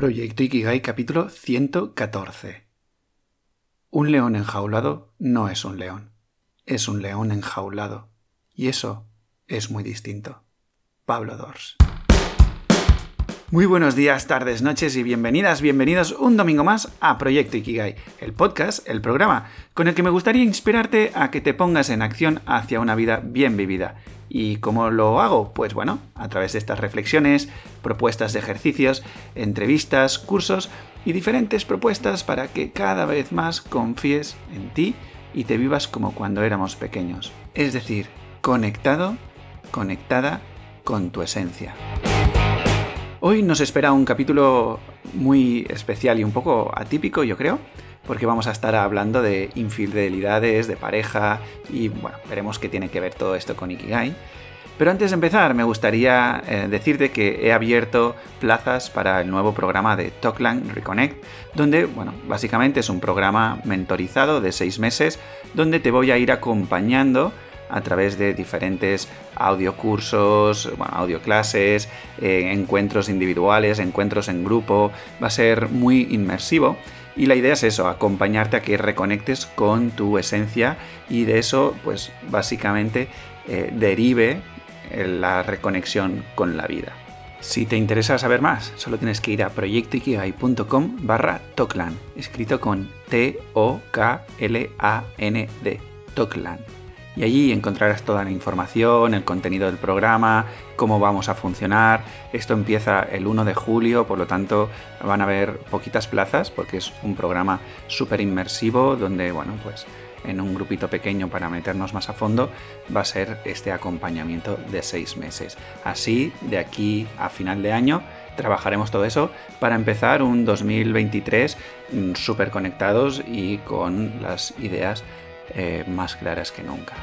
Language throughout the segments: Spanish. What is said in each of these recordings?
Proyecto Ikigai capítulo 114. Un león enjaulado no es un león, es un león enjaulado. Y eso es muy distinto. Pablo Dors. Muy buenos días, tardes, noches y bienvenidas, bienvenidos un domingo más a Proyecto Ikigai, el podcast, el programa, con el que me gustaría inspirarte a que te pongas en acción hacia una vida bien vivida. ¿Y cómo lo hago? Pues bueno, a través de estas reflexiones, propuestas de ejercicios, entrevistas, cursos y diferentes propuestas para que cada vez más confíes en ti y te vivas como cuando éramos pequeños. Es decir, conectado, conectada con tu esencia. Hoy nos espera un capítulo muy especial y un poco atípico, yo creo, porque vamos a estar hablando de infidelidades, de pareja y bueno, veremos qué tiene que ver todo esto con Ikigai. Pero antes de empezar, me gustaría eh, decirte que he abierto plazas para el nuevo programa de Talkland Reconnect, donde, bueno, básicamente es un programa mentorizado de seis meses, donde te voy a ir acompañando a través de diferentes audiocursos, bueno, audioclases, eh, encuentros individuales, encuentros en grupo. Va a ser muy inmersivo. Y la idea es eso, acompañarte a que reconectes con tu esencia y de eso, pues básicamente eh, derive la reconexión con la vida. Si te interesa saber más, solo tienes que ir a proyectoikigai.com barra escrito con T-O-K-L-A-N-D, Toklan y allí encontrarás toda la información, el contenido del programa, cómo vamos a funcionar. Esto empieza el 1 de julio, por lo tanto van a haber poquitas plazas porque es un programa súper inmersivo donde, bueno, pues en un grupito pequeño para meternos más a fondo va a ser este acompañamiento de seis meses. Así, de aquí a final de año, trabajaremos todo eso para empezar un 2023 mm, súper conectados y con las ideas eh, más claras que nunca.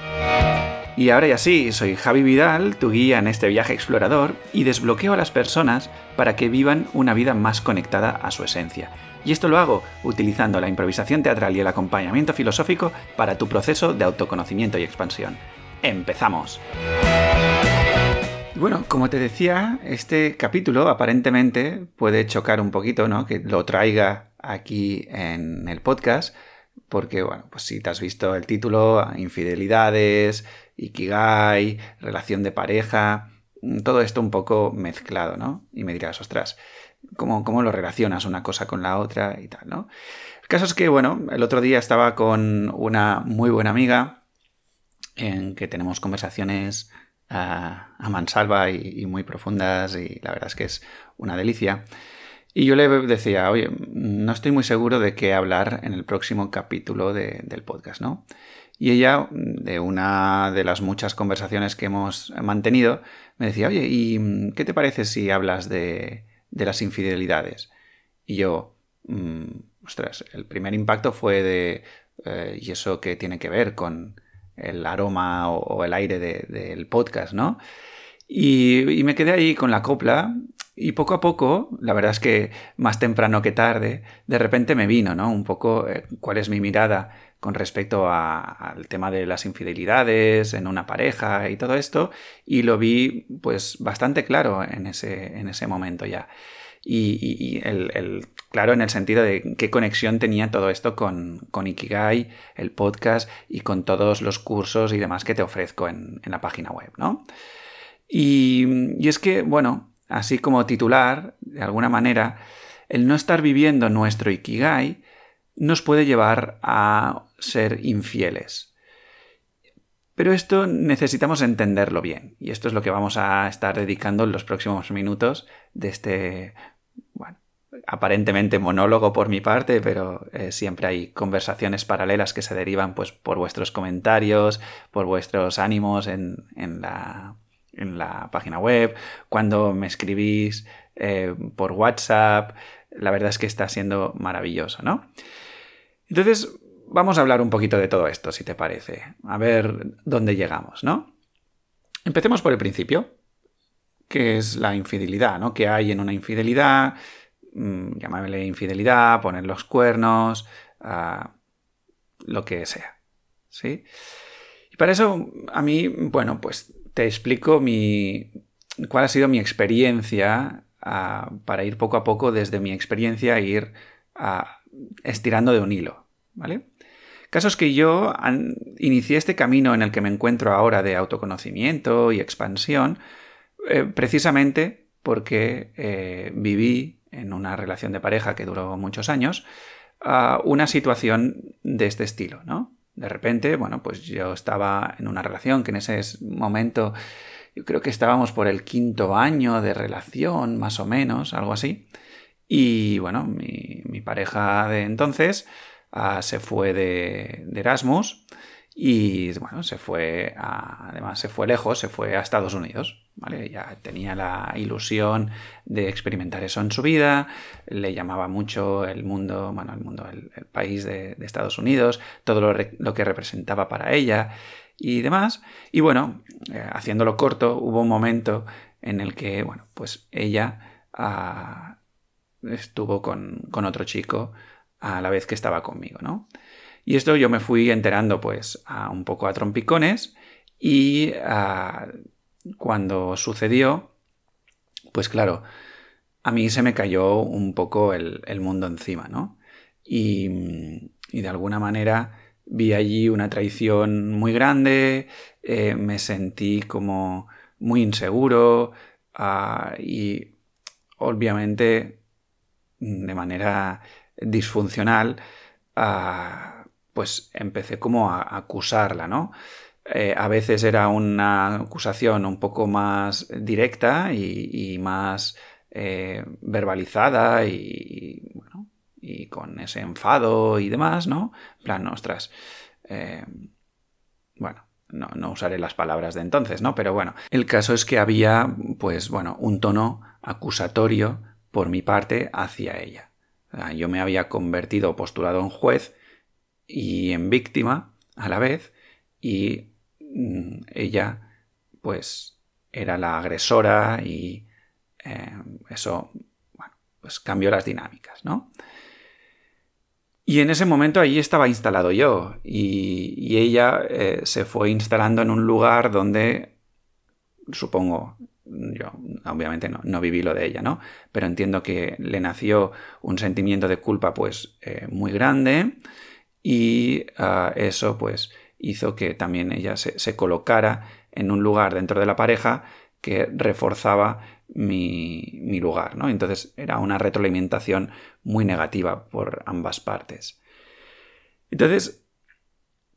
Y ahora ya sí, soy Javi Vidal, tu guía en este viaje explorador, y desbloqueo a las personas para que vivan una vida más conectada a su esencia. Y esto lo hago utilizando la improvisación teatral y el acompañamiento filosófico para tu proceso de autoconocimiento y expansión. ¡Empezamos! Bueno, como te decía, este capítulo aparentemente puede chocar un poquito, ¿no? Que lo traiga aquí en el podcast, porque, bueno, pues si te has visto el título, infidelidades, ikigai, relación de pareja, todo esto un poco mezclado, ¿no? Y me dirás, ostras, ¿cómo, cómo lo relacionas una cosa con la otra y tal, ¿no? El caso es que, bueno, el otro día estaba con una muy buena amiga en que tenemos conversaciones ah, a mansalva y, y muy profundas y la verdad es que es una delicia. Y yo le decía, oye, no estoy muy seguro de qué hablar en el próximo capítulo del podcast, ¿no? Y ella, de una de las muchas conversaciones que hemos mantenido, me decía, oye, ¿y qué te parece si hablas de, las infidelidades? Y yo, mm, ostras, el primer impacto fue de, eh, ¿y eso qué tiene que ver con el aroma o, el aire del podcast, ¿no? Y, me quedé ahí con la copla y poco a poco, la verdad es que más temprano que tarde, de repente me vino, ¿no? Un poco eh, cuál es mi mirada con respecto al tema de las infidelidades en una pareja y todo esto, y lo vi pues bastante claro en ese, en ese momento ya. Y, el, claro en el sentido de qué conexión tenía todo esto con, con, Ikigai, el podcast y con todos los cursos y demás que te ofrezco en, en la página web, ¿no? Y, y es que, bueno, así como titular, de alguna manera, el no estar viviendo nuestro ikigai nos puede llevar a ser infieles. Pero esto necesitamos entenderlo bien, y esto es lo que vamos a estar dedicando en los próximos minutos de este, bueno, aparentemente monólogo por mi parte, pero eh, siempre hay conversaciones paralelas que se derivan pues, por vuestros comentarios, por vuestros ánimos en, en la en la página web, cuando me escribís eh, por WhatsApp. La verdad es que está siendo maravilloso, ¿no? Entonces, vamos a hablar un poquito de todo esto, si te parece. A ver dónde llegamos, ¿no? Empecemos por el principio, que es la infidelidad, ¿no? ¿Qué hay en una infidelidad? Mm, llamarle infidelidad, poner los cuernos, ah, lo que sea, ¿sí? Y para eso, a mí, bueno, pues te explico mi, cuál ha sido mi experiencia para ir poco a poco desde mi experiencia ir estirando de un hilo, ¿vale? Caso es que yo inicié este camino en el que me encuentro ahora de autoconocimiento y expansión eh, precisamente porque eh, viví en una relación de pareja que duró muchos años una situación de este estilo, ¿no? De repente, bueno, pues yo estaba en una relación que en ese momento yo creo que estábamos por el quinto año de relación, más o menos, algo así. Y bueno, mi, pareja de entonces ah, se fue de, Erasmus y bueno, se fue además se fue lejos, se fue a Estados Unidos. ¿Vale? Ya tenía la ilusión de experimentar eso en su vida, le llamaba mucho el mundo, bueno, el mundo, el, país de, Estados Unidos, todo lo, lo que representaba para ella y demás. Y bueno, eh, haciéndolo corto, hubo un momento en el que, bueno, pues ella ah, estuvo con, otro chico a la vez que estaba conmigo, ¿no? Y esto yo me fui enterando pues a un poco a trompicones y ah, cuando sucedió, pues claro, a mí se me cayó un poco el, mundo encima, ¿no? Y, de alguna manera vi allí una traición muy grande, eh, me sentí como muy inseguro ah, y obviamente de manera disfuncional ah, pues empecé como a acusarla, ¿no? Eh, a veces era una acusación un poco más directa y, más eh, verbalizada y, bueno, y con ese enfado y demás, ¿no? En plan, ostras, eh, bueno, no, no, usaré las palabras de entonces, ¿no? Pero bueno, el caso es que había, pues bueno, un tono acusatorio por mi parte hacia ella. yo me había convertido, postulado en juez y en víctima a la vez, y ella, pues, era la agresora y eh, eso, bueno, pues cambió las dinámicas, ¿no? Y en ese momento allí estaba instalado yo y, ella eh, se fue instalando en un lugar donde, supongo, yo obviamente no, viví lo de ella, ¿no? Pero entiendo que le nació un sentimiento de culpa pues eh, muy grande y ah, eso pues hizo que también ella se, se colocara en un lugar dentro de la pareja que reforzaba mi, lugar, ¿no? Entonces era una retroalimentación muy negativa por ambas partes. Entonces,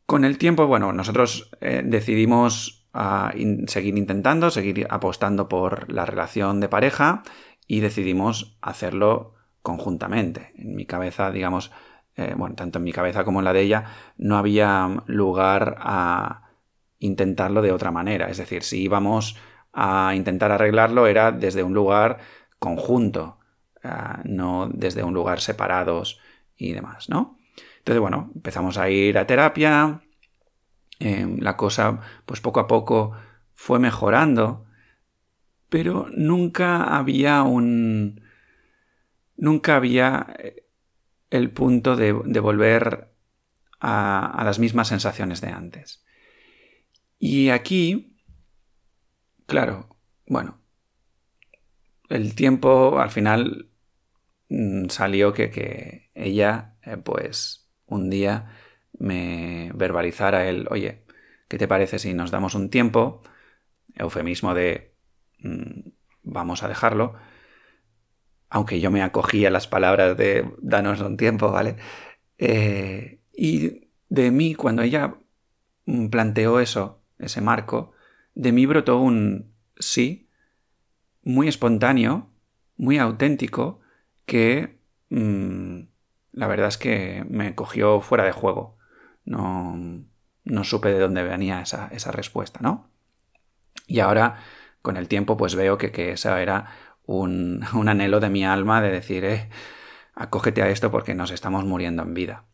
con el tiempo, bueno, nosotros eh, decidimos ah, seguir intentando, seguir apostando por la relación de pareja y decidimos hacerlo conjuntamente. En mi cabeza, digamos, eh, bueno, tanto en mi cabeza como en la de ella, no había lugar a intentarlo de otra manera. Es decir, si íbamos a intentar arreglarlo era desde un lugar conjunto, ah, no desde un lugar separados y demás, ¿no? Entonces, bueno, empezamos a ir a terapia, em, la cosa, pues poco a poco fue mejorando, pero nunca había un... nunca había eh, el punto de, volver a las mismas sensaciones de antes. Y aquí Claro, bueno, el tiempo al final mm, salió que, ella, eh, pues, un día me verbalizara el, oye, ¿qué te parece si nos damos un tiempo? Eufemismo de, mm, vamos a dejarlo. Aunque yo me acogí a las palabras de, danos un tiempo, ¿vale? Eh, y de mí, cuando ella planteó eso, ese marco, de mí brotó un sí muy espontáneo, muy auténtico, que mm, la verdad es que me cogió fuera de juego. No, no supe de dónde venía esa, esa, respuesta, ¿no? Y ahora, con el tiempo, pues veo que, que esa era un, anhelo de mi alma de decir, eh, acógete a esto porque nos estamos muriendo en vida.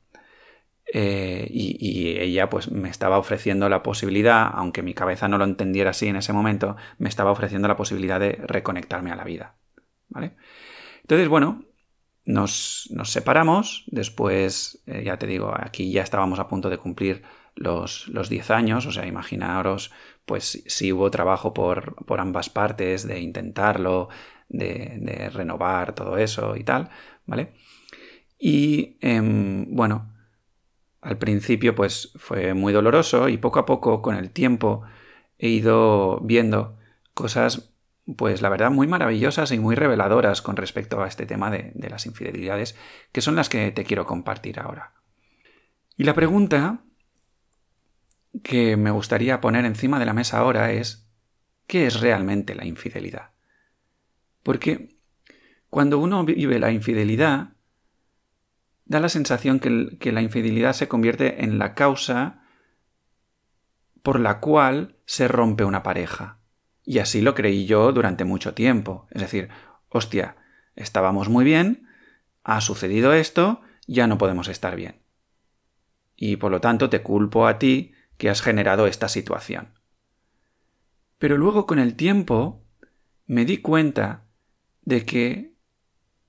Eh, y, ella pues me estaba ofreciendo la posibilidad, aunque mi cabeza no lo entendiera así en ese momento, me estaba ofreciendo la posibilidad de reconectarme a la vida. ¿Vale? Entonces, bueno, nos, separamos, después, eh, ya te digo, aquí ya estábamos a punto de cumplir los, los 10 años, o sea, imaginaros, pues si hubo trabajo por, por ambas partes, de intentarlo, de, renovar todo eso y tal, ¿vale? Y em, bueno, al principio pues fue muy doloroso y poco a poco con el tiempo he ido viendo cosas pues la verdad muy maravillosas y muy reveladoras con respecto a este tema de, de las infidelidades, que son las que te quiero compartir ahora. Y la pregunta que me gustaría poner encima de la mesa ahora es, ¿qué es realmente la infidelidad? Porque cuando uno vive la infidelidad, da la sensación que, que la infidelidad se convierte en la causa por la cual se rompe una pareja. Y así lo creí yo durante mucho tiempo. Es decir, hostia, estábamos muy bien, ha sucedido esto, ya no podemos estar bien. Y por lo tanto te culpo a ti que has generado esta situación. Pero luego con el tiempo me di cuenta de que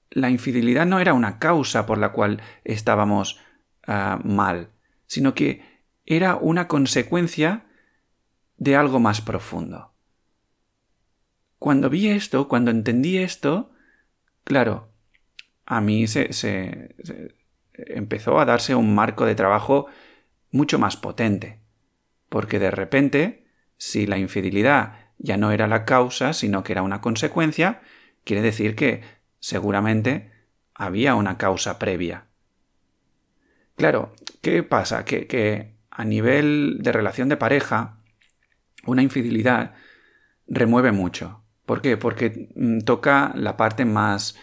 la infidelidad no era una causa por la cual estábamos ah, mal, sino que era una consecuencia de algo más profundo. Cuando vi esto, cuando entendí esto, claro, a mí se, se, empezó a darse un marco de trabajo mucho más potente, porque de repente, si la infidelidad ya no era la causa, sino que era una consecuencia, quiere decir que seguramente había una causa previa. Claro, ¿qué pasa? Que, a nivel de relación de pareja, una infidelidad remueve mucho. ¿Por qué? Porque mm, toca la parte más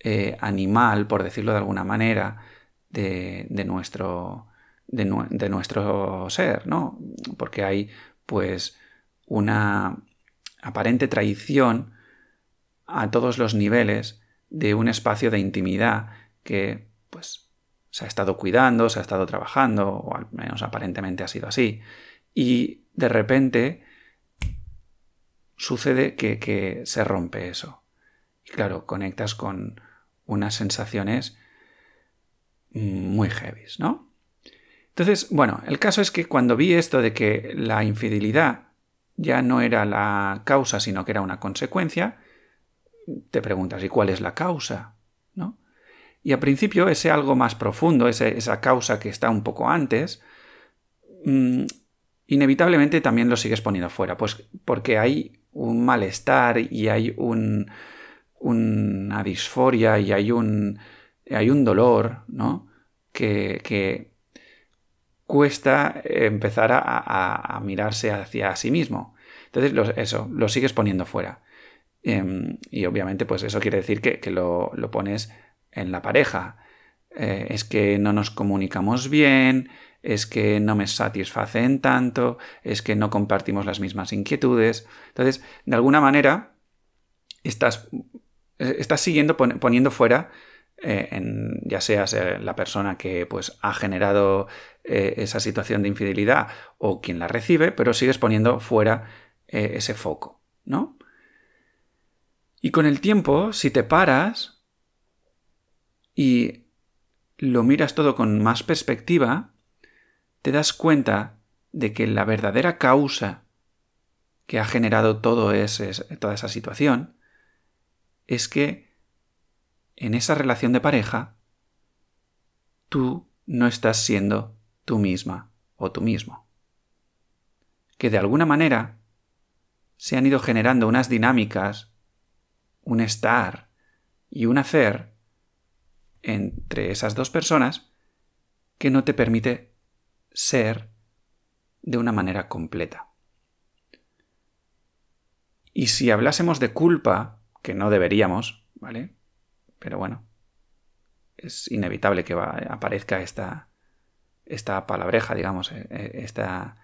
eh, animal, por decirlo de alguna manera, de, nuestro, de, nuestro ser, ¿no? Porque hay, pues, una aparente traición a todos los niveles de un espacio de intimidad que, pues, se ha estado cuidando, se ha estado trabajando, o al menos aparentemente ha sido así, y de repente sucede que, se rompe eso. Y claro, conectas con unas sensaciones muy heavy, ¿no? Entonces, bueno, el caso es que cuando vi esto de que la infidelidad ya no era la causa, sino que era una consecuencia, te preguntas, ¿y cuál es la causa? ¿No? Y al principio ese algo más profundo, esa causa que está un poco antes, mm, inevitablemente también lo sigues poniendo fuera, pues porque hay un malestar y hay un, una disforia y hay un, hay un dolor, ¿no? Que, que cuesta empezar a, mirarse hacia sí mismo. Entonces, eso, lo sigues poniendo fuera. Em, y obviamente, pues eso quiere decir que, lo, pones en la pareja. Eh, es que no nos comunicamos bien, es que no me satisfacen tanto, es que no compartimos las mismas inquietudes. Entonces, de alguna manera, estás, estás siguiendo poniendo fuera, eh, en, ya seas la persona que pues, ha generado eh, esa situación de infidelidad o quien la recibe, pero sigues poniendo fuera ese foco, ¿no? Y con el tiempo, si te paras y lo miras todo con más perspectiva, te das cuenta de que la verdadera causa que ha generado todo toda esa situación es que en esa relación de pareja tú no estás siendo tú misma o tú mismo. Que de alguna manera se han ido generando unas dinámicas, un estar y un hacer entre esas dos personas que no te permite ser de una manera completa. Y si hablásemos de culpa, que no deberíamos, ¿vale? Pero bueno, es inevitable que aparezca esta, esta palabreja, digamos, eh, eh, esta,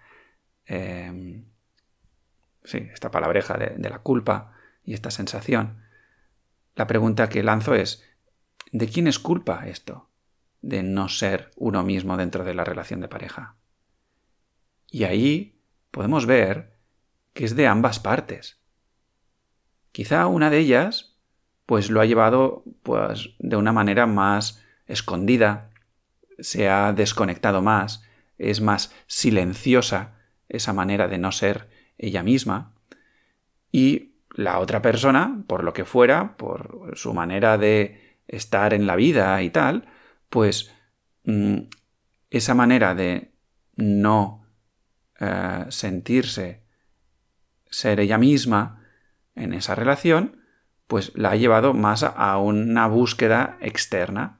em, sí, esta palabreja de la culpa y esta sensación. La pregunta que lanzo es, ¿de quién es culpa esto? de no ser uno mismo dentro de la relación de pareja. Y ahí podemos ver que es de ambas partes. Quizá una de ellas pues lo ha llevado pues de una manera más escondida, se ha desconectado más, es más silenciosa esa manera de no ser ella misma y la otra persona, por lo que fuera, por su manera de estar en la vida y tal, pues mm, esa manera de no eh, sentirse ser ella misma en esa relación, pues la ha llevado más a una búsqueda externa.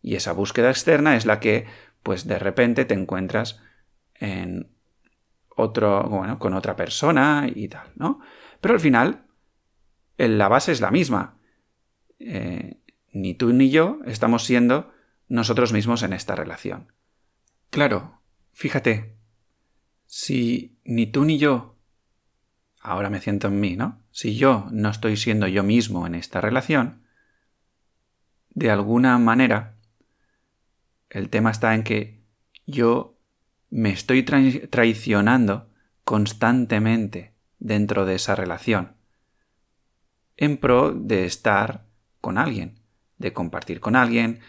Y esa búsqueda externa es la que, pues de repente te encuentras en otro, bueno, con otra persona y tal, ¿no? Pero al final, la base es la misma. Eh, ni tú ni yo estamos siendo nosotros mismos en esta relación. Claro, fíjate, si ni tú ni yo, ahora me siento en mí, ¿no? Si yo no estoy siendo yo mismo en esta relación, de alguna manera, el tema está en que yo me estoy traicionando constantemente dentro de esa relación, en pro de estar con alguien, de compartir con alguien,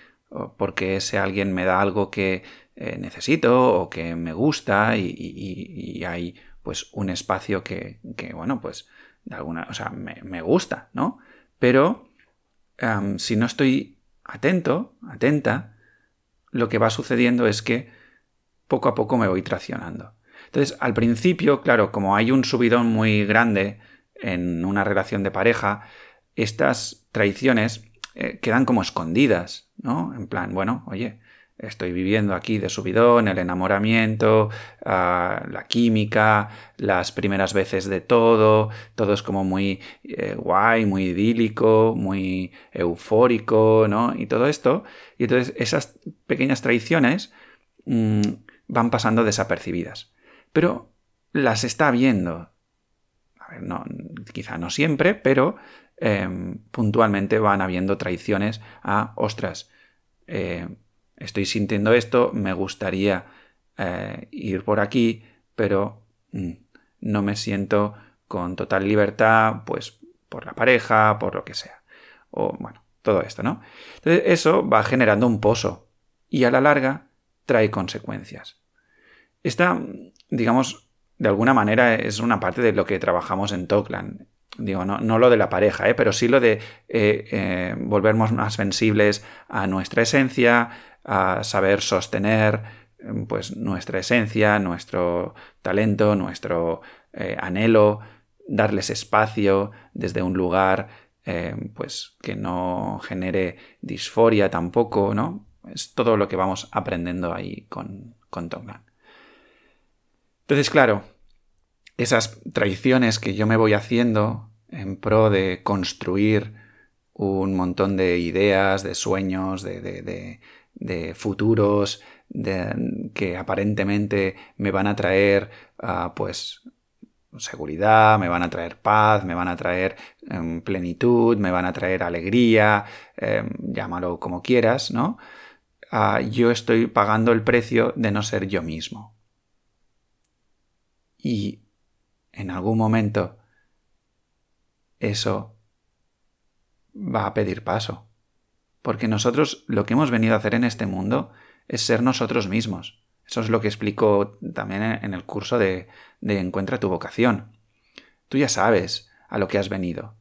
porque ese alguien me da algo que eh, necesito o que me gusta y, hay pues un espacio que, bueno, pues de alguna, o sea, me, gusta, ¿no? Pero si no estoy atento, atenta, lo que va sucediendo es que poco a poco me voy traicionando. Entonces, al principio, claro, como hay un subidón muy grande en una relación de pareja, estas traiciones eh, quedan como escondidas, ¿no? En plan, bueno, oye, estoy viviendo aquí de subidón, el enamoramiento, ah, la química, las primeras veces de todo, todo es como muy eh, guay, muy idílico, muy eufórico, ¿no? Y todo esto. Y entonces esas pequeñas traiciones mm, van pasando desapercibidas. Pero las está viendo. A ver, no, quizá no siempre, pero em, puntualmente van habiendo traiciones a, ostras, eh, estoy sintiendo esto, me gustaría eh, ir por aquí, pero mm, no me siento con total libertad, pues por la pareja, por lo que sea. O bueno, todo esto, ¿no? Entonces eso va generando un pozo y a la larga trae consecuencias. Esta, digamos, de alguna manera es una parte de lo que trabajamos en Tokland. Digo, no, lo de la pareja, ¿eh? pero sí lo de eh, eh, volvernos más sensibles a nuestra esencia, a saber sostener pues, nuestra esencia, nuestro talento, nuestro anhelo, darles espacio desde un lugar pues, que no genere disforia tampoco, ¿no? Es todo lo que vamos aprendiendo ahí con, con entonces, claro, esas traiciones que yo me voy haciendo en pro de construir un montón de ideas, de sueños, de, futuros, que aparentemente me van a traer, ah, pues, seguridad, me van a traer paz, me van a traer em, plenitud, me van a traer alegría, em, llámalo como quieras, ¿no? Ah, yo estoy pagando el precio de no ser yo mismo y en algún momento eso va a pedir paso. Porque nosotros lo que hemos venido a hacer en este mundo es ser nosotros mismos. Eso es lo que explico también en el curso de, de Encuentra tu vocación. Tú ya sabes a lo que has venido.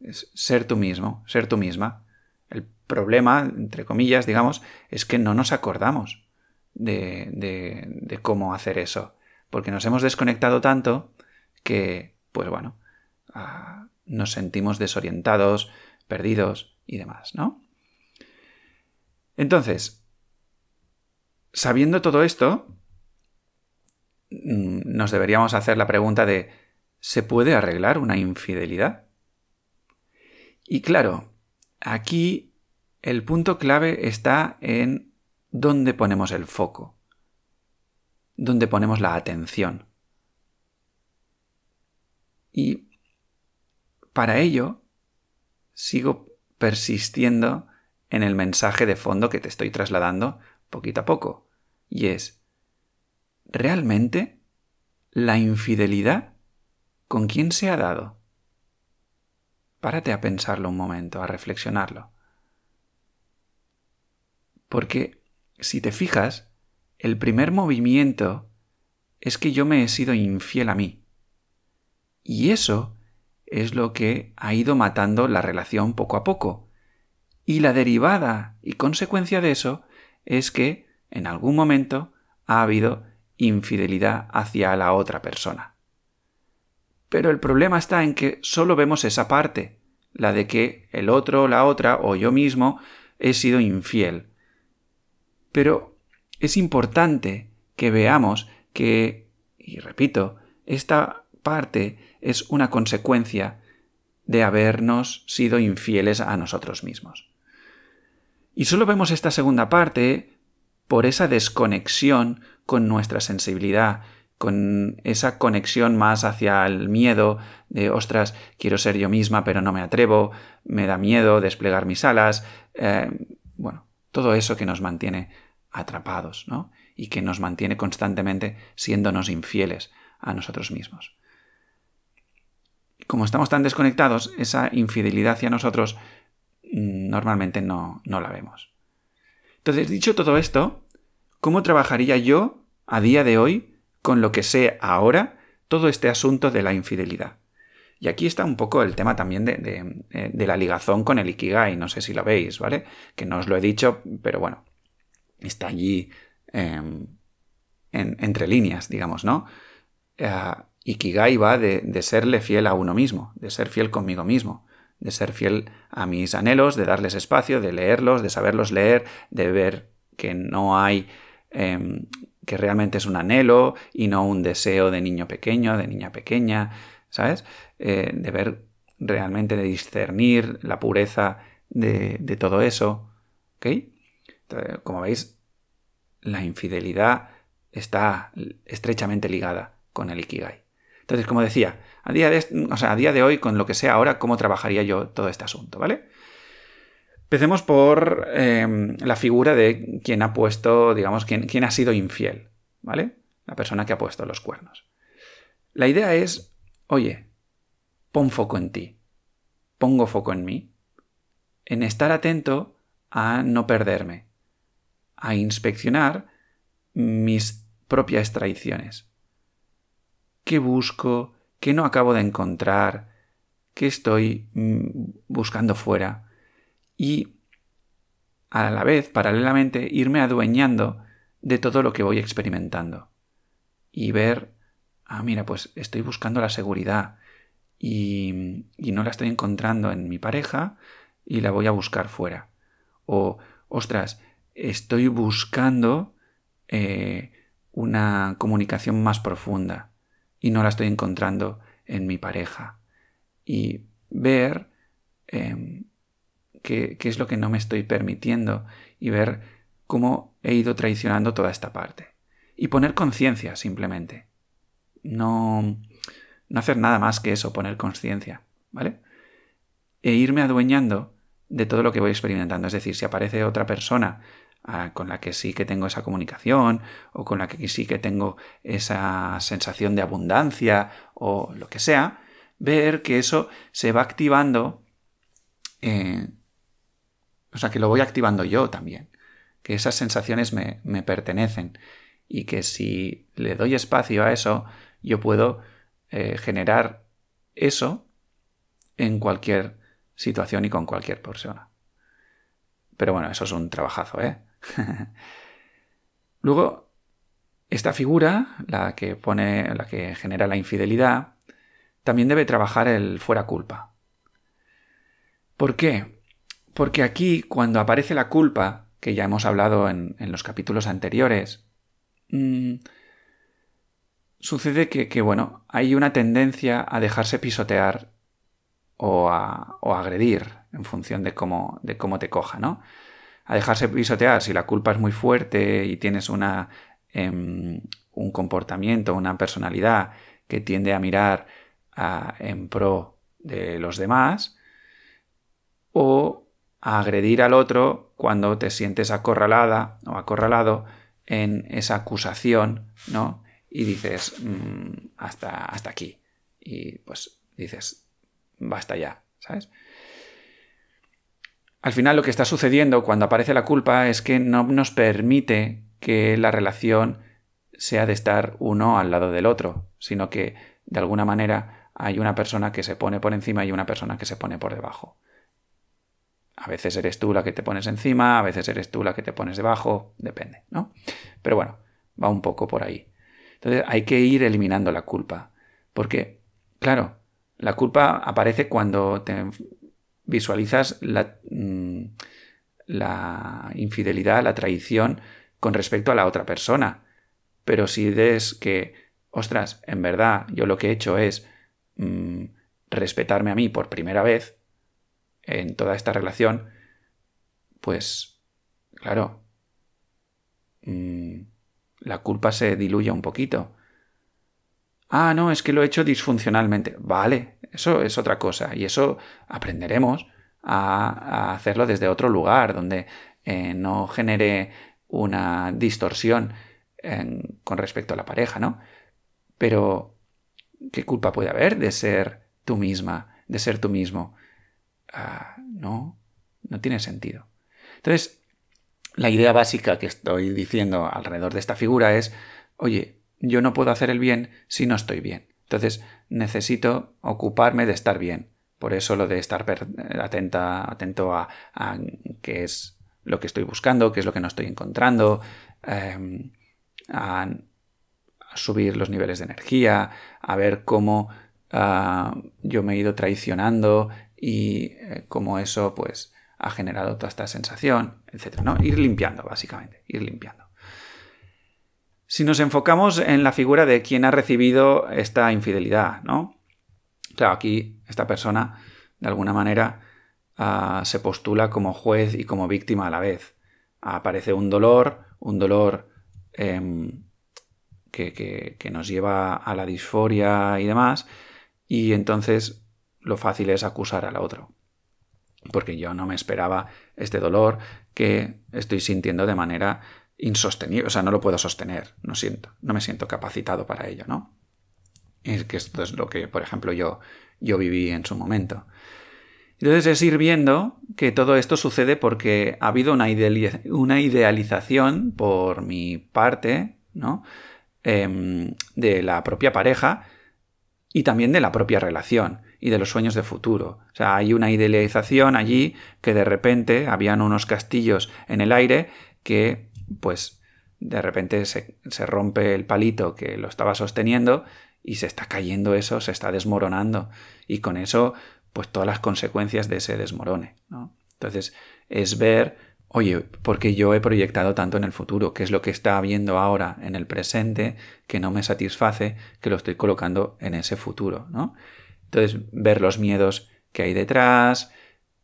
Es ser tú mismo, ser tú misma. El problema, entre comillas, digamos, es que no nos acordamos de, de, de cómo hacer eso porque nos hemos desconectado tanto que, pues bueno, ah, nos sentimos desorientados, perdidos y demás, ¿no? Entonces, sabiendo todo esto, mm, nos deberíamos hacer la pregunta de ¿se puede arreglar una infidelidad? Y claro, aquí el punto clave está en dónde ponemos el foco donde ponemos la atención. Y para ello sigo persistiendo en el mensaje de fondo que te estoy trasladando poquito a poco. Y es, ¿realmente la infidelidad con quién se ha dado? Párate a pensarlo un momento, a reflexionarlo. Porque si te fijas, el primer movimiento es que yo me he sido infiel a mí. Y eso es lo que ha ido matando la relación poco a poco. Y la derivada y consecuencia de eso es que en algún momento ha habido infidelidad hacia la otra persona. Pero el problema está en que solo vemos esa parte, la de que el otro, la otra o yo mismo he sido infiel. Pero es importante que veamos que, y repito, esta parte es una consecuencia de habernos sido infieles a nosotros mismos. Y solo vemos esta segunda parte por esa desconexión con nuestra sensibilidad, con esa conexión más hacia el miedo de, ostras, quiero ser yo misma pero no me atrevo, me da miedo desplegar mis alas, eh, bueno, todo eso que nos mantiene atrapados, ¿no? Y que nos mantiene constantemente siéndonos infieles a nosotros mismos. Como estamos tan desconectados, esa infidelidad hacia nosotros mm, normalmente no, no la vemos. Entonces, dicho todo esto, ¿cómo trabajaría yo a día de hoy con lo que sé ahora todo este asunto de la infidelidad. Y aquí está un poco el tema también de, eh, la ligazón con el Ikigai, no sé si lo veis, ¿vale? Que no os lo he dicho, pero bueno, está allí em, entre líneas, digamos, ¿no? Eh, Ikigai va de, de serle fiel a uno mismo, de ser fiel conmigo mismo, de ser fiel a mis anhelos, de darles espacio, de leerlos, de saberlos leer, de ver que no hay em, que realmente es un anhelo y no un deseo de niño pequeño, de niña pequeña, ¿sabes? Eh, de ver realmente, de discernir la pureza de, todo eso, ¿ok? Como veis, la infidelidad está estrechamente ligada con el Ikigai. Entonces, como decía, a día de, a día de hoy, con lo que sea ahora, ¿cómo trabajaría yo todo este asunto, ¿vale? Empecemos por em, la figura de quien ha puesto, digamos, quien, ha sido infiel, ¿vale? La persona que ha puesto los cuernos. La idea es, oye, pon foco en ti, pongo foco en mí, en estar atento a no perderme, a inspeccionar mis propias traiciones. ¿Qué busco? ¿Qué no acabo de encontrar? ¿Qué estoy mm, buscando fuera? y a la vez, paralelamente, irme adueñando de todo lo que voy experimentando y ver, ah, mira, pues estoy buscando la seguridad y, y no la estoy encontrando en mi pareja y la voy a buscar fuera. O, ostras, estoy buscando eh, una comunicación más profunda y no la estoy encontrando en mi pareja. Y ver em, qué, es lo que no me estoy permitiendo y ver cómo he ido traicionando toda esta parte. Y poner conciencia simplemente. No, no hacer nada más que eso, poner conciencia, ¿vale? E irme adueñando de todo lo que voy experimentando. Es decir, si aparece otra persona con la que sí que tengo esa comunicación o con la que sí que tengo esa sensación de abundancia o lo que sea, ver que eso se va activando eh, o sea, que lo voy activando yo también. Que esas sensaciones me, pertenecen. Y que si le doy espacio a eso, yo puedo eh, generar eso en cualquier situación y con cualquier persona. Pero bueno, eso es un trabajazo, ¿eh? Luego, esta figura, la que pone, la que genera la infidelidad, también debe trabajar el fuera culpa. ¿Por qué? Porque aquí, cuando aparece la culpa, que ya hemos hablado en, los capítulos anteriores, mm, sucede que, bueno, hay una tendencia a dejarse pisotear o a, agredir en función de cómo, de cómo te coja, ¿no? A dejarse pisotear si la culpa es muy fuerte y tienes una, em, un comportamiento, una personalidad que tiende a mirar en pro de los demás, o a agredir al otro cuando te sientes acorralada o acorralado en esa acusación, ¿no? Y dices, mm, hasta, hasta aquí. Y pues dices, basta ya, ¿sabes? Al final lo que está sucediendo cuando aparece la culpa es que no nos permite que la relación sea de estar uno al lado del otro, sino que de alguna manera hay una persona que se pone por encima y una persona que se pone por debajo. A veces eres tú la que te pones encima, a veces eres tú la que te pones debajo, depende, ¿no? Pero bueno, va un poco por ahí. Entonces hay que ir eliminando la culpa, porque, claro, la culpa aparece cuando te visualizas la, mm, la infidelidad, la traición con respecto a la otra persona. Pero si ves que, ostras, en verdad yo lo que he hecho es mm, respetarme a mí por primera vez en toda esta relación, pues, claro, mm, la culpa se diluye un poquito. Ah, no, es que lo he hecho disfuncionalmente. Vale, eso es otra cosa. Y eso aprenderemos a, hacerlo desde otro lugar, donde eh, no genere una distorsión con respecto a la pareja, ¿no? Pero, ¿qué culpa puede haber de ser tú misma, de ser tú mismo? Ah, no, no tiene sentido. Entonces, la idea básica que estoy diciendo alrededor de esta figura es, oye, yo no puedo hacer el bien si no estoy bien. Entonces, necesito ocuparme de estar bien. Por eso lo de estar atenta, atento a, qué es lo que estoy buscando, qué es lo que no estoy encontrando, em, a, subir los niveles de energía, a ver cómo ah, yo me he ido traicionando y eh, cómo eso pues ha generado toda esta sensación, etc. ¿no? Ir limpiando, básicamente, ir limpiando. Si nos enfocamos en la figura de quien ha recibido esta infidelidad, ¿no? Claro, aquí esta persona, de alguna manera, ah, se postula como juez y como víctima a la vez. Aparece un dolor, un dolor em, que, nos lleva a la disforia y demás, y entonces lo fácil es acusar al otro. Porque yo no me esperaba este dolor que estoy sintiendo de manera insostenible, o sea, no lo puedo sostener, no siento, no me siento capacitado para ello, ¿no? Es que esto es lo que, por ejemplo, yo, yo viví en su momento. Entonces es ir viendo que todo esto sucede porque ha habido una, una idealización por mi parte, ¿no? Em, de la propia pareja y también de la propia relación y de los sueños de futuro. O sea, hay una idealización allí que de repente habían unos castillos en el aire que, pues, de repente se, se rompe el palito que lo estaba sosteniendo y se está cayendo eso, se está desmoronando. Y con eso, pues todas las consecuencias de ese desmorone. ¿no? Entonces, es ver, oye, porque yo he proyectado tanto en el futuro, qué es lo que está habiendo ahora en el presente que no me satisface, que lo estoy colocando en ese futuro. ¿no? Entonces, ver los miedos que hay detrás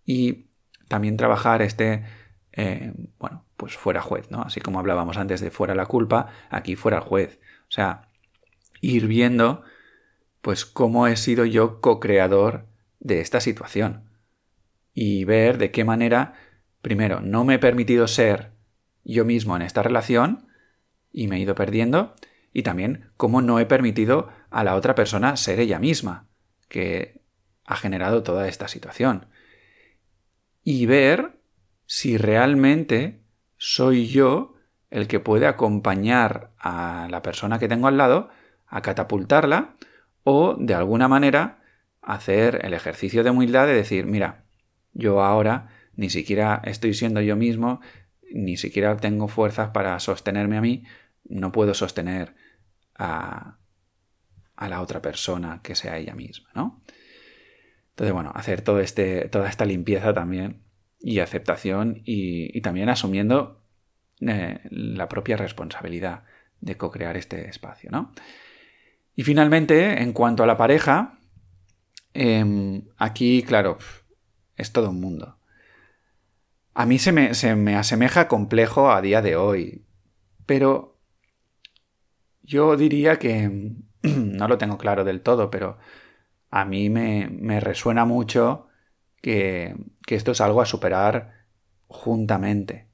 y también trabajar este, eh, bueno, pues fuera juez, ¿no? Así como hablábamos antes de fuera la culpa, aquí fuera el juez. O sea, ir viendo pues cómo he sido yo co-creador de esta situación y ver de qué manera, primero, no me he permitido ser yo mismo en esta relación y me he ido perdiendo y también cómo no he permitido a la otra persona ser ella misma, que ha generado toda esta situación. Y ver si realmente soy yo el que puede acompañar a la persona que tengo al lado a catapultarla o de alguna manera hacer el ejercicio de humildad de decir, mira, yo ahora ni siquiera estoy siendo yo mismo, ni siquiera tengo fuerzas para sostenerme a mí, no puedo sostener a, a la otra persona que sea ella misma, ¿no? Entonces, bueno, hacer todo este, toda esta limpieza también y aceptación y, también asumiendo eh, la propia responsabilidad de co-crear este espacio, ¿no? Y finalmente, en cuanto a la pareja, em, aquí, claro, es todo un mundo. A mí se me, se me asemeja complejo a día de hoy, pero yo diría que no lo tengo claro del todo, pero a mí me, me resuena mucho que, que, esto es algo a superar juntamente.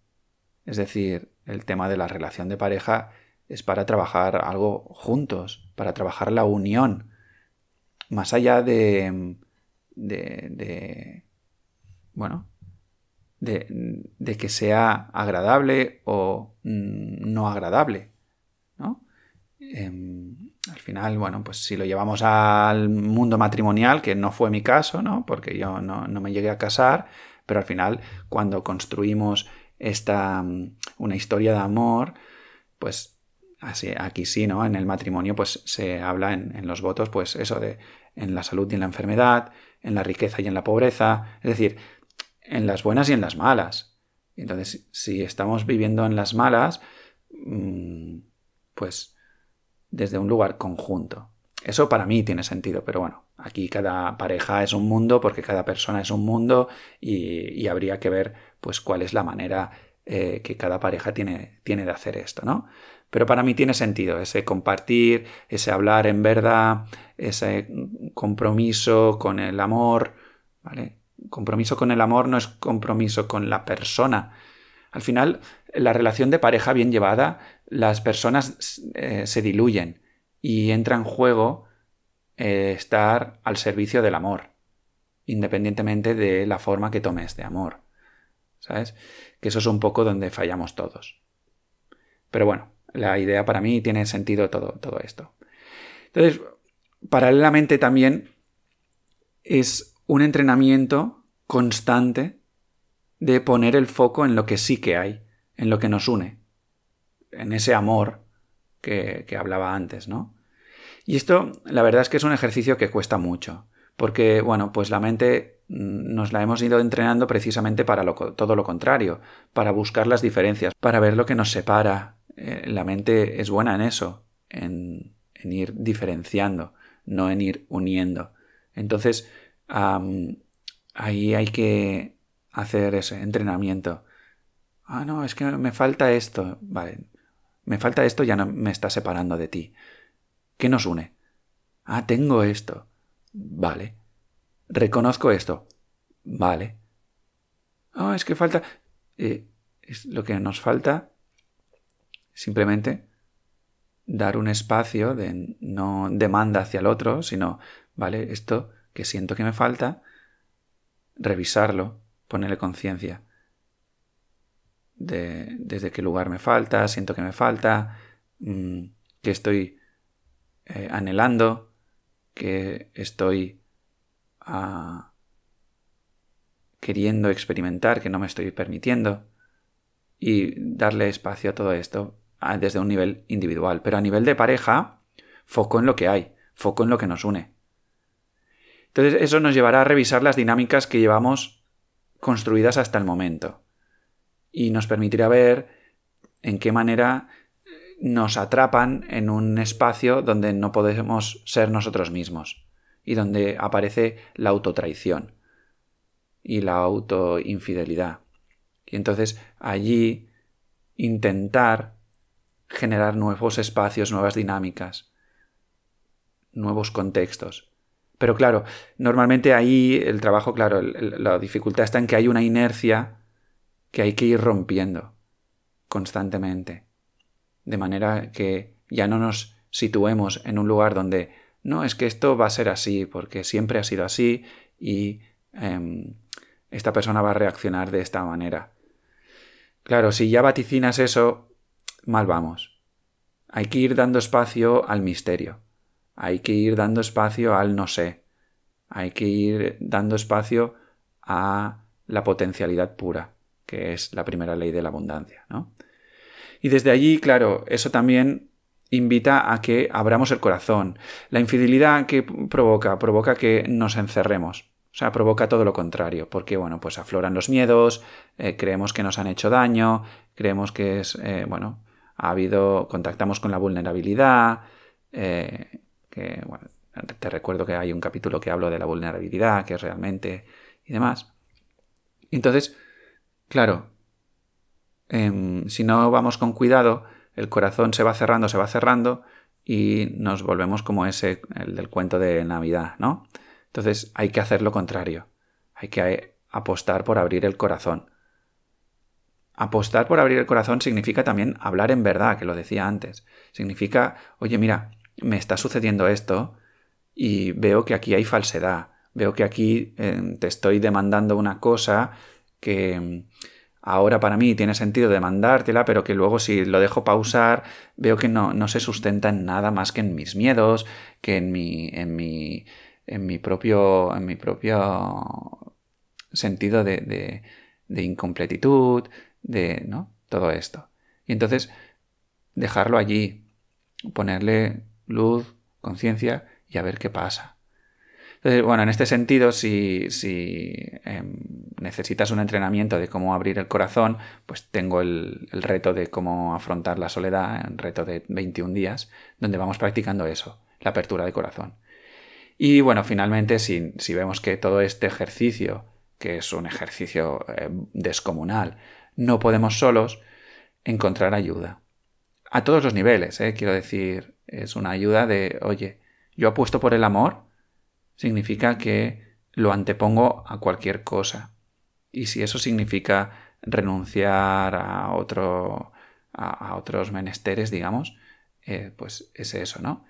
Es decir, el tema de la relación de pareja es para trabajar algo juntos, para trabajar la unión, más allá de, de, bueno, de, de, que sea agradable o no agradable, ¿no? Em, Al final, bueno, pues si lo llevamos al mundo matrimonial, que no fue mi caso, ¿no? Porque yo no, no me llegué a casar, pero al final, cuando construimos esta, mm, una historia de amor, pues así, aquí sí, ¿no? En el matrimonio, pues se habla en, en los votos, pues eso de en la salud y en la enfermedad, en la riqueza y en la pobreza, es decir, en las buenas y en las malas. Entonces, si estamos viviendo en las malas, mm, pues desde un lugar conjunto. Eso para mí tiene sentido, pero bueno, aquí cada pareja es un mundo porque cada persona es un mundo y, habría que ver pues cuál es la manera eh, que cada pareja tiene, tiene de hacer esto, ¿no? Pero para mí tiene sentido ese compartir, ese hablar en verdad, ese compromiso con el amor, ¿vale? Compromiso con el amor no es compromiso con la persona. Al final, la relación de pareja bien llevada, las personas eh, se diluyen y entra en juego eh, estar al servicio del amor, independientemente de la forma que tomes de amor. ¿Sabes? Que eso es un poco donde fallamos todos. Pero bueno, la idea para mí tiene sentido todo, todo esto. Entonces, paralelamente también es un entrenamiento constante de poner el foco en lo que sí que hay, en lo que nos une, en ese amor que, que hablaba antes, ¿no? Y esto, la verdad es que es un ejercicio que cuesta mucho, porque, bueno, pues la mente mm, nos la hemos ido entrenando precisamente para todo lo contrario, para buscar las diferencias, para ver lo que nos separa, eh, la mente es buena en eso, en, ir diferenciando, no en ir uniendo. Entonces, ahí hay que hacer ese entrenamiento. Ah, no, es que me falta esto. Vale, me falta esto, ya no me está separando de ti. ¿Qué nos une? Ah, tengo esto. Vale. Reconozco esto. Vale. Ah, es que falta... Eh, es lo que nos falta simplemente dar un espacio de no demanda hacia el otro, sino, vale, esto que siento que me falta, revisarlo, ponerle conciencia de desde qué lugar me falta, siento que me falta, mm, que estoy eh, anhelando, que estoy ah, queriendo experimentar, que no me estoy permitiendo, y darle espacio a todo esto desde un nivel individual. Pero a nivel de pareja, foco en lo que hay, foco en lo que nos une. Entonces eso nos llevará a revisar las dinámicas que llevamos construidas hasta el momento. Y nos permitirá ver en qué manera nos atrapan en un espacio donde no podemos ser nosotros mismos y donde aparece la autotraición y la autoinfidelidad. Y entonces allí intentar generar nuevos espacios, nuevas dinámicas, nuevos contextos. Pero claro, normalmente ahí el trabajo, claro, la dificultad está en que hay una inercia que hay que ir rompiendo constantemente. De manera que ya no nos situemos en un lugar donde no, es que esto va a ser así, porque siempre ha sido así y em, esta persona va a reaccionar de esta manera. Claro, si ya vaticinas eso, mal vamos. Hay que ir dando espacio al misterio. Hay que ir dando espacio al no sé. Hay que ir dando espacio a la potencialidad pura, que es la primera ley de la abundancia. ¿no? Y desde allí, claro, eso también invita a que abramos el corazón. La infidelidad que provoca, provoca que nos encerremos. O sea, provoca todo lo contrario, porque bueno, pues afloran los miedos, eh, creemos que nos han hecho daño, creemos que es, eh, bueno, ha habido, contactamos con la vulnerabilidad, eh, que, te recuerdo que hay un capítulo que hablo de la vulnerabilidad, que es realmente y demás. Entonces, claro, si no vamos con cuidado, el corazón se va cerrando, se va cerrando y nos volvemos como ese, el del cuento de Navidad, ¿no? Entonces hay que hacer lo contrario. Hay que apostar por abrir el corazón. Apostar por abrir el corazón significa también hablar en verdad, que lo decía antes. Significa, oye, mira, me está sucediendo esto y veo que aquí hay falsedad. Veo que aquí eh, te estoy demandando una cosa que ahora para mí tiene sentido demandártela, pero que luego si lo dejo pausar, veo que no, no se sustenta en nada más que en mis miedos, que en mi, en mi, en mi propio, en mi propio sentido de, de, de incompletitud, de, ¿no? Todo esto. Y entonces, dejarlo allí, ponerle luz, conciencia y a ver qué pasa. Bueno, en este sentido, si, em, necesitas un entrenamiento de cómo abrir el corazón, pues tengo el, reto de cómo afrontar la soledad, un reto de 21 días, donde vamos practicando eso, la apertura de corazón. Y bueno, finalmente, si, si vemos que todo este ejercicio, que es un ejercicio em, descomunal, no podemos solos, encontrar ayuda. A todos los niveles, ¿eh? quiero decir, es una ayuda de, oye, yo apuesto por el amor, significa que lo antepongo a cualquier cosa. Y si eso significa renunciar a, otro, a, otros menesteres, digamos, eh, pues es eso, ¿no?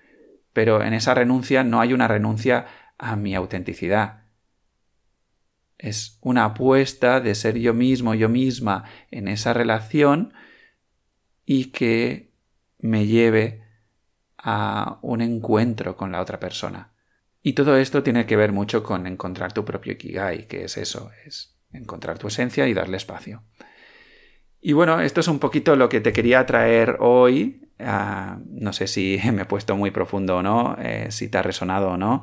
Pero en esa renuncia no hay una renuncia a mi autenticidad. Es una apuesta de ser yo mismo, yo misma en esa relación y que me lleve a un encuentro con la otra persona. Y todo esto tiene que ver mucho con encontrar tu propio Ikigai, que es eso, es encontrar tu esencia y darle espacio. Y bueno, esto es un poquito lo que te quería traer hoy. Ah, no sé si me he puesto muy profundo o no, eh, si te ha resonado o no.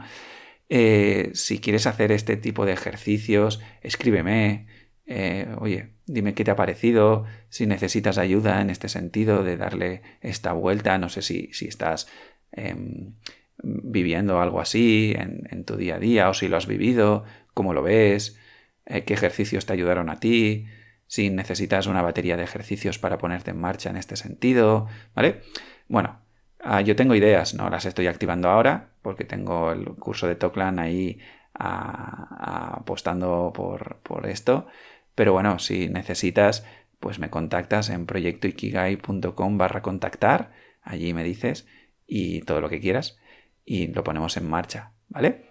Eh, si quieres hacer este tipo de ejercicios, escríbeme. Eh, oye, dime qué te ha parecido, si necesitas ayuda en este sentido de darle esta vuelta. No sé si, si estás em, viviendo algo así en, tu día a día o si lo has vivido, cómo lo ves, eh, qué ejercicios te ayudaron a ti, si necesitas una batería de ejercicios para ponerte en marcha en este sentido, ¿vale? Bueno, ah, yo tengo ideas, no las estoy activando ahora porque tengo el curso de Toklan ahí apostando por, por esto, pero bueno, si necesitas, pues me contactas en proyectoikigai.com barra contactar, allí me dices y todo lo que quieras y lo ponemos en marcha, ¿vale?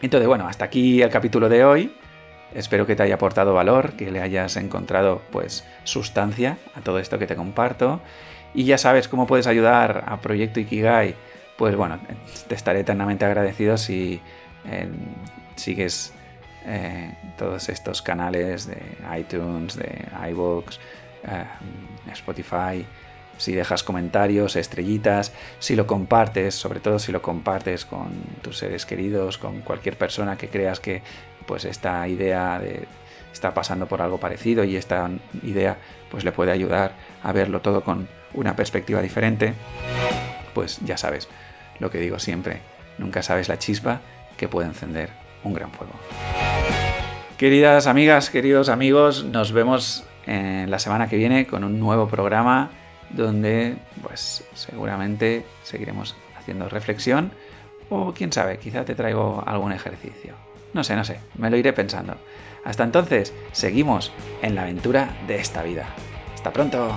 Entonces, bueno, hasta aquí el capítulo de hoy. Espero que te haya aportado valor, que le hayas encontrado pues sustancia a todo esto que te comparto. Y ya sabes cómo puedes ayudar a Proyecto Ikigai. Pues bueno, te estaré eternamente agradecido si eh, sigues eh, todos estos canales de iTunes, de iVoox, eh, Spotify, si dejas comentarios, estrellitas, si lo compartes, sobre todo si lo compartes con tus seres queridos, con cualquier persona que creas que pues esta idea de está pasando por algo parecido y esta idea pues le puede ayudar a verlo todo con una perspectiva diferente, pues ya sabes lo que digo siempre, nunca sabes la chispa que puede encender un gran fuego. Queridas amigas, queridos amigos, nos vemos en la semana que viene con un nuevo programa donde pues seguramente seguiremos haciendo reflexión o quién sabe, quizá te traigo algún ejercicio. No sé, no sé, me lo iré pensando. Hasta entonces, seguimos en la aventura de esta vida. Hasta pronto.